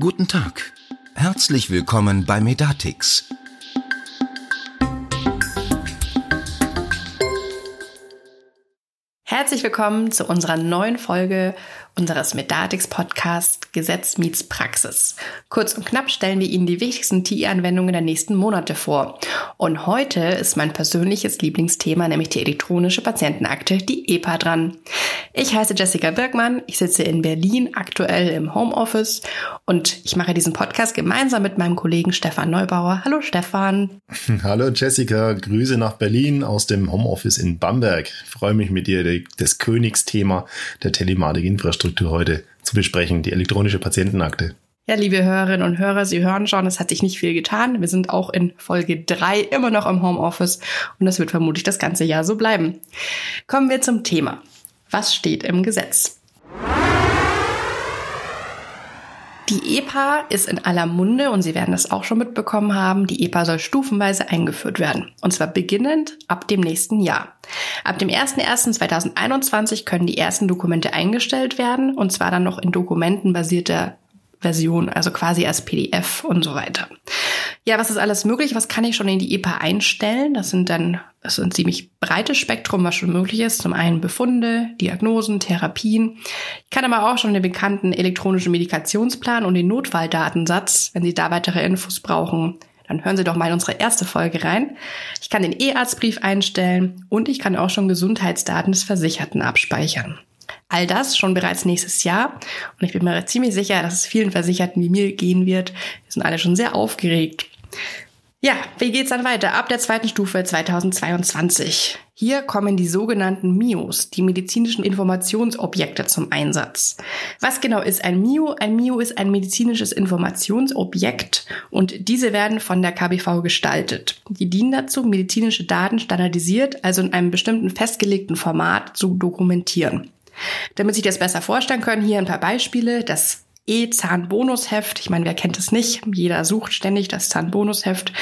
Guten Tag. Herzlich willkommen bei Medatix. Herzlich willkommen zu unserer neuen Folge unseres Medatix Podcast Gesetz meets Praxis. Kurz und knapp stellen wir Ihnen die wichtigsten TI-Anwendungen der nächsten Monate vor. Und heute ist mein persönliches Lieblingsthema, nämlich die elektronische Patientenakte, die EPA dran. Ich heiße Jessica Birkmann, ich sitze in Berlin, aktuell im Homeoffice und ich mache diesen Podcast gemeinsam mit meinem Kollegen Stefan Neubauer. Hallo Stefan. Hallo Jessica, Grüße nach Berlin aus dem Homeoffice in Bamberg. Ich freue mich mit dir das Königsthema der Telematik-Infrastruktur Infrastruktur heute zu besprechen, die elektronische Patientenakte. Ja, liebe Hörerinnen und Hörer, Sie hören schon, es hat sich nicht viel getan. Wir sind auch in Folge 3 immer noch im Homeoffice und das wird vermutlich das ganze Jahr so bleiben. Kommen wir zum Thema. Was steht im Gesetz? Die EPA ist in aller Munde und Sie werden das auch schon mitbekommen haben. Die EPA soll stufenweise eingeführt werden. Und zwar beginnend ab dem nächsten Jahr. Ab dem 01.01.2021 können die ersten Dokumente eingestellt werden und zwar dann noch in dokumentenbasierter Version, also quasi als PDF und so weiter. Ja, was ist alles möglich? Was kann ich schon in die EPA einstellen? Das sind dann, das ist ein ziemlich breites Spektrum, was schon möglich ist. Zum einen Befunde, Diagnosen, Therapien. Ich kann aber auch schon den bekannten elektronischen Medikationsplan und den Notfalldatensatz, wenn Sie da weitere Infos brauchen, dann hören Sie doch mal in unsere erste Folge rein. Ich kann den E-Arztbrief einstellen und ich kann auch schon Gesundheitsdaten des Versicherten abspeichern. All das schon bereits nächstes Jahr. Und ich bin mir ziemlich sicher, dass es vielen Versicherten wie mir gehen wird. Wir sind alle schon sehr aufgeregt. Ja, wie geht's dann weiter? Ab der zweiten Stufe 2022. Hier kommen die sogenannten MIOs, die medizinischen Informationsobjekte zum Einsatz. Was genau ist ein MIO? Ein MIO ist ein medizinisches Informationsobjekt und diese werden von der KBV gestaltet. Die dienen dazu, medizinische Daten standardisiert, also in einem bestimmten festgelegten Format zu dokumentieren. Damit Sie das besser vorstellen können, hier ein paar Beispiele. Das E-Zahnbonusheft. Ich meine, wer kennt es nicht? Jeder sucht ständig das Zahnbonusheft.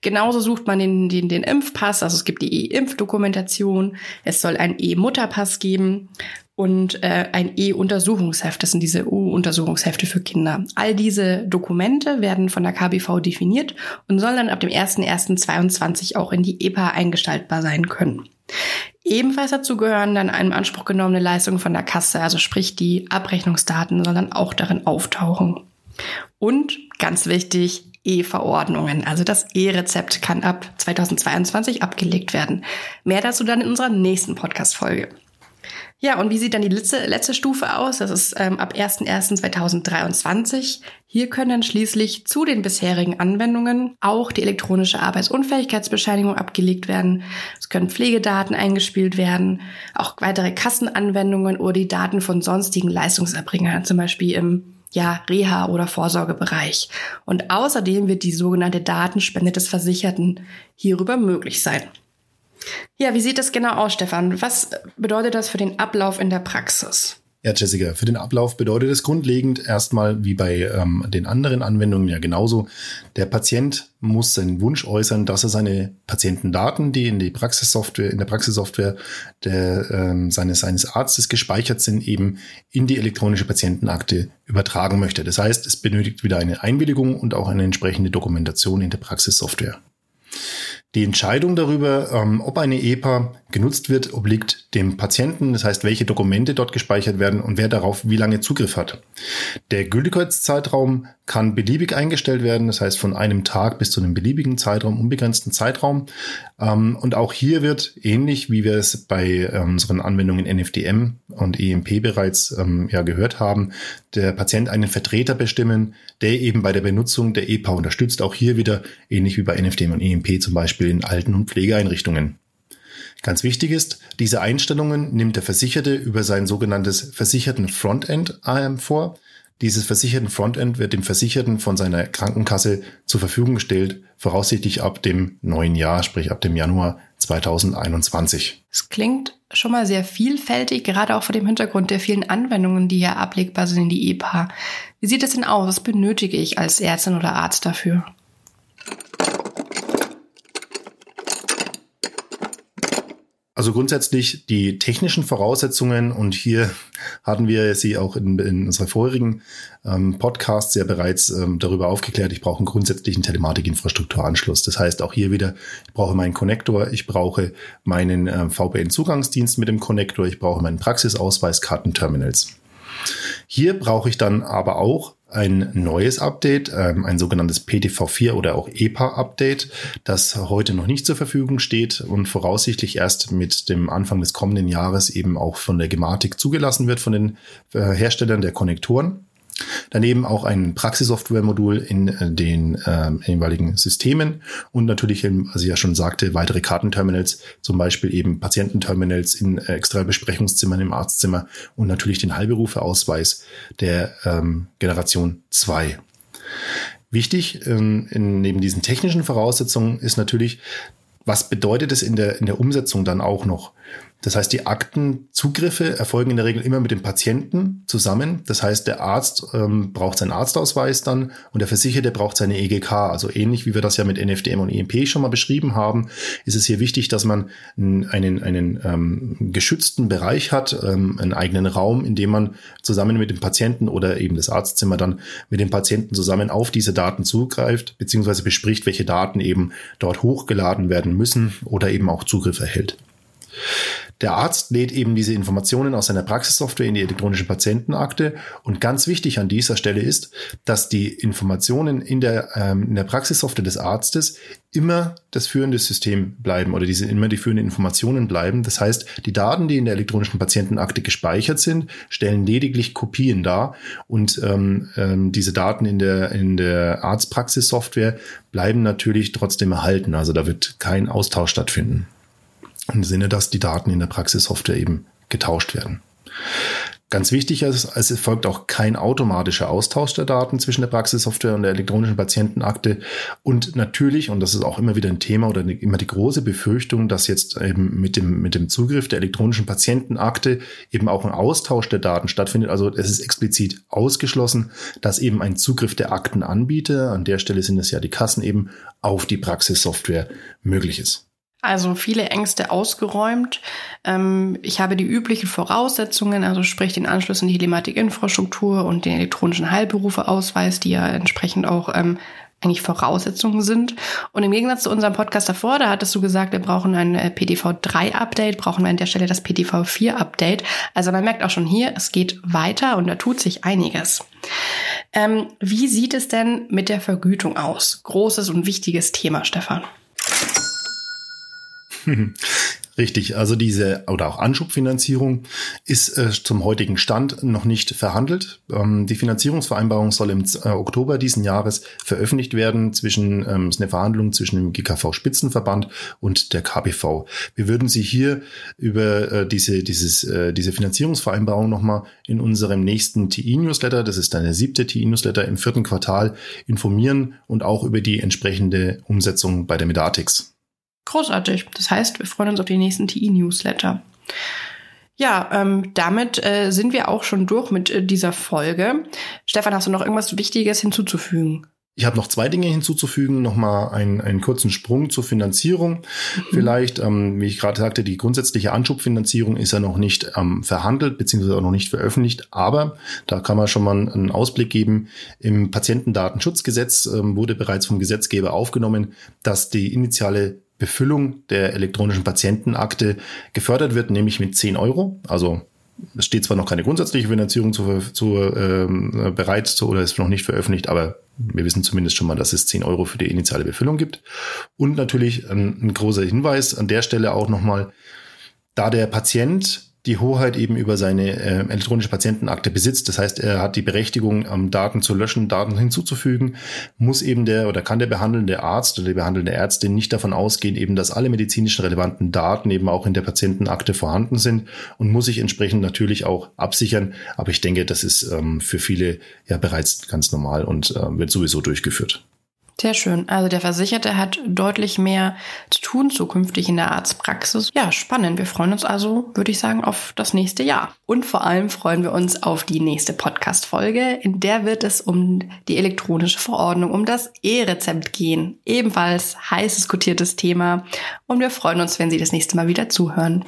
Genauso sucht man den, den, den Impfpass. Also es gibt die E-Impfdokumentation. Es soll ein E-Mutterpass geben und äh, ein E-Untersuchungsheft. Das sind diese U-Untersuchungshefte für Kinder. All diese Dokumente werden von der KBV definiert und sollen dann ab dem 01.01.2022 auch in die EPA eingestaltbar sein können. Ebenfalls dazu gehören dann einem Anspruch genommene Leistungen von der Kasse, also sprich die Abrechnungsdaten sollen dann auch darin auftauchen. Und ganz wichtig, E-Verordnungen. Also das E-Rezept kann ab 2022 abgelegt werden. Mehr dazu dann in unserer nächsten Podcast-Folge. Ja, und wie sieht dann die letzte, letzte Stufe aus? Das ist ähm, ab 01.01.2023. Hier können dann schließlich zu den bisherigen Anwendungen auch die elektronische Arbeitsunfähigkeitsbescheinigung abgelegt werden. Es können Pflegedaten eingespielt werden, auch weitere Kassenanwendungen oder die Daten von sonstigen Leistungserbringern, zum Beispiel im ja, Reha- oder Vorsorgebereich. Und außerdem wird die sogenannte Datenspende des Versicherten hierüber möglich sein. Ja, wie sieht das genau aus, Stefan? Was bedeutet das für den Ablauf in der Praxis? Ja, Jessica, für den Ablauf bedeutet es grundlegend erstmal wie bei ähm, den anderen Anwendungen ja genauso. Der Patient muss seinen Wunsch äußern, dass er seine Patientendaten, die in die Praxissoftware, in der Praxissoftware der, ähm, seines, seines Arztes gespeichert sind, eben in die elektronische Patientenakte übertragen möchte. Das heißt, es benötigt wieder eine Einwilligung und auch eine entsprechende Dokumentation in der Praxissoftware. Die Entscheidung darüber, ähm, ob eine EPA genutzt wird, obliegt dem Patienten, das heißt, welche Dokumente dort gespeichert werden und wer darauf wie lange Zugriff hat. Der Gültigkeitszeitraum kann beliebig eingestellt werden, das heißt von einem Tag bis zu einem beliebigen Zeitraum, unbegrenzten Zeitraum. Ähm, und auch hier wird, ähnlich wie wir es bei äh, unseren Anwendungen NFDM und EMP bereits ähm, gehört haben, der Patient einen Vertreter bestimmen, der eben bei der Benutzung der EPA unterstützt. Auch hier wieder ähnlich wie bei NFDM und EMP zum Beispiel in Alten- und Pflegeeinrichtungen. Ganz wichtig ist, diese Einstellungen nimmt der Versicherte über sein sogenanntes versicherten Frontend ähm, vor. Dieses versicherten Frontend wird dem Versicherten von seiner Krankenkasse zur Verfügung gestellt, voraussichtlich ab dem neuen Jahr, sprich ab dem Januar 2021. Es klingt schon mal sehr vielfältig, gerade auch vor dem Hintergrund der vielen Anwendungen, die hier ablegbar sind in die EPA. Wie sieht es denn aus? Was benötige ich als Ärztin oder Arzt dafür? Also grundsätzlich die technischen Voraussetzungen und hier hatten wir sie auch in, in unserer vorherigen ähm, Podcasts ja bereits ähm, darüber aufgeklärt. Ich brauche einen grundsätzlichen Telematikinfrastrukturanschluss. Das heißt auch hier wieder, ich brauche meinen Connector, ich brauche meinen äh, VPN-Zugangsdienst mit dem Connector, ich brauche meinen Praxisausweis, Kartenterminals. Hier brauche ich dann aber auch ein neues Update, ähm, ein sogenanntes PTV4 oder auch EPA-Update, das heute noch nicht zur Verfügung steht und voraussichtlich erst mit dem Anfang des kommenden Jahres eben auch von der Gematik zugelassen wird von den äh, Herstellern der Konnektoren. Daneben auch ein Praxissoftware-Modul in äh, den äh, jeweiligen Systemen und natürlich, was ich ja schon sagte, weitere Kartenterminals, zum Beispiel eben Patiententerminals in äh, extra Besprechungszimmern im Arztzimmer und natürlich den Heilberufeausweis der ähm, Generation 2. Wichtig ähm, in, neben diesen technischen Voraussetzungen ist natürlich, was bedeutet es in der, in der Umsetzung dann auch noch? Das heißt, die Aktenzugriffe erfolgen in der Regel immer mit dem Patienten zusammen. Das heißt, der Arzt ähm, braucht seinen Arztausweis dann und der Versicherte braucht seine EGK. Also ähnlich wie wir das ja mit NFDM und EMP schon mal beschrieben haben, ist es hier wichtig, dass man einen, einen ähm, geschützten Bereich hat, ähm, einen eigenen Raum, in dem man zusammen mit dem Patienten oder eben das Arztzimmer dann mit dem Patienten zusammen auf diese Daten zugreift, beziehungsweise bespricht, welche Daten eben dort hochgeladen werden müssen oder eben auch Zugriff erhält. Der Arzt lädt eben diese Informationen aus seiner Praxissoftware in die elektronische Patientenakte. Und ganz wichtig an dieser Stelle ist, dass die Informationen in der, ähm, in der Praxissoftware des Arztes immer das führende System bleiben oder diese immer die führenden Informationen bleiben. Das heißt, die Daten, die in der elektronischen Patientenakte gespeichert sind, stellen lediglich Kopien dar und ähm, ähm, diese Daten in der in der Arztpraxissoftware bleiben natürlich trotzdem erhalten. Also da wird kein Austausch stattfinden im Sinne, dass die Daten in der Praxissoftware eben getauscht werden. Ganz wichtig ist, es erfolgt auch kein automatischer Austausch der Daten zwischen der Praxissoftware und der elektronischen Patientenakte. Und natürlich, und das ist auch immer wieder ein Thema oder immer die große Befürchtung, dass jetzt eben mit dem, mit dem Zugriff der elektronischen Patientenakte eben auch ein Austausch der Daten stattfindet. Also es ist explizit ausgeschlossen, dass eben ein Zugriff der Aktenanbieter, an der Stelle sind es ja die Kassen eben, auf die Praxissoftware möglich ist. Also viele Ängste ausgeräumt. Ähm, ich habe die üblichen Voraussetzungen, also sprich den Anschluss in die Telematikinfrastruktur und den elektronischen Heilberufeausweis, die ja entsprechend auch ähm, eigentlich Voraussetzungen sind. Und im Gegensatz zu unserem Podcast davor, da hattest du gesagt, wir brauchen ein äh, PDV3-Update, brauchen wir an der Stelle das PDV4-Update. Also man merkt auch schon hier, es geht weiter und da tut sich einiges. Ähm, wie sieht es denn mit der Vergütung aus? Großes und wichtiges Thema, Stefan. Richtig, also diese oder auch Anschubfinanzierung ist äh, zum heutigen Stand noch nicht verhandelt. Ähm, die Finanzierungsvereinbarung soll im äh, Oktober diesen Jahres veröffentlicht werden. Zwischen ähm, ist eine Verhandlung zwischen dem GKV Spitzenverband und der KBV. Wir würden Sie hier über äh, diese dieses äh, diese Finanzierungsvereinbarung nochmal in unserem nächsten TI-Newsletter, das ist eine siebte TI-Newsletter im vierten Quartal, informieren und auch über die entsprechende Umsetzung bei der Medatix. Großartig. Das heißt, wir freuen uns auf die nächsten TI-Newsletter. Ja, ähm, damit äh, sind wir auch schon durch mit äh, dieser Folge. Stefan, hast du noch irgendwas Wichtiges hinzuzufügen? Ich habe noch zwei Dinge hinzuzufügen. Nochmal einen, einen kurzen Sprung zur Finanzierung. Mhm. Vielleicht, ähm, wie ich gerade sagte, die grundsätzliche Anschubfinanzierung ist ja noch nicht ähm, verhandelt, beziehungsweise auch noch nicht veröffentlicht. Aber da kann man schon mal einen Ausblick geben. Im Patientendatenschutzgesetz ähm, wurde bereits vom Gesetzgeber aufgenommen, dass die initiale Befüllung der elektronischen Patientenakte gefördert wird, nämlich mit 10 Euro. Also es steht zwar noch keine grundsätzliche Finanzierung zu, zu, ähm, bereit zu, oder ist noch nicht veröffentlicht, aber wir wissen zumindest schon mal, dass es 10 Euro für die initiale Befüllung gibt. Und natürlich ein, ein großer Hinweis an der Stelle auch nochmal, da der Patient die Hoheit eben über seine äh, elektronische Patientenakte besitzt. Das heißt, er hat die Berechtigung, ähm, Daten zu löschen, Daten hinzuzufügen, muss eben der oder kann der behandelnde Arzt oder die behandelnde Ärztin nicht davon ausgehen, eben, dass alle medizinischen relevanten Daten eben auch in der Patientenakte vorhanden sind und muss sich entsprechend natürlich auch absichern. Aber ich denke, das ist ähm, für viele ja bereits ganz normal und äh, wird sowieso durchgeführt. Sehr schön. Also der Versicherte hat deutlich mehr zu tun zukünftig in der Arztpraxis. Ja, spannend. Wir freuen uns also, würde ich sagen, auf das nächste Jahr. Und vor allem freuen wir uns auf die nächste Podcast-Folge. In der wird es um die elektronische Verordnung, um das E-Rezept gehen. Ebenfalls heiß diskutiertes Thema. Und wir freuen uns, wenn Sie das nächste Mal wieder zuhören.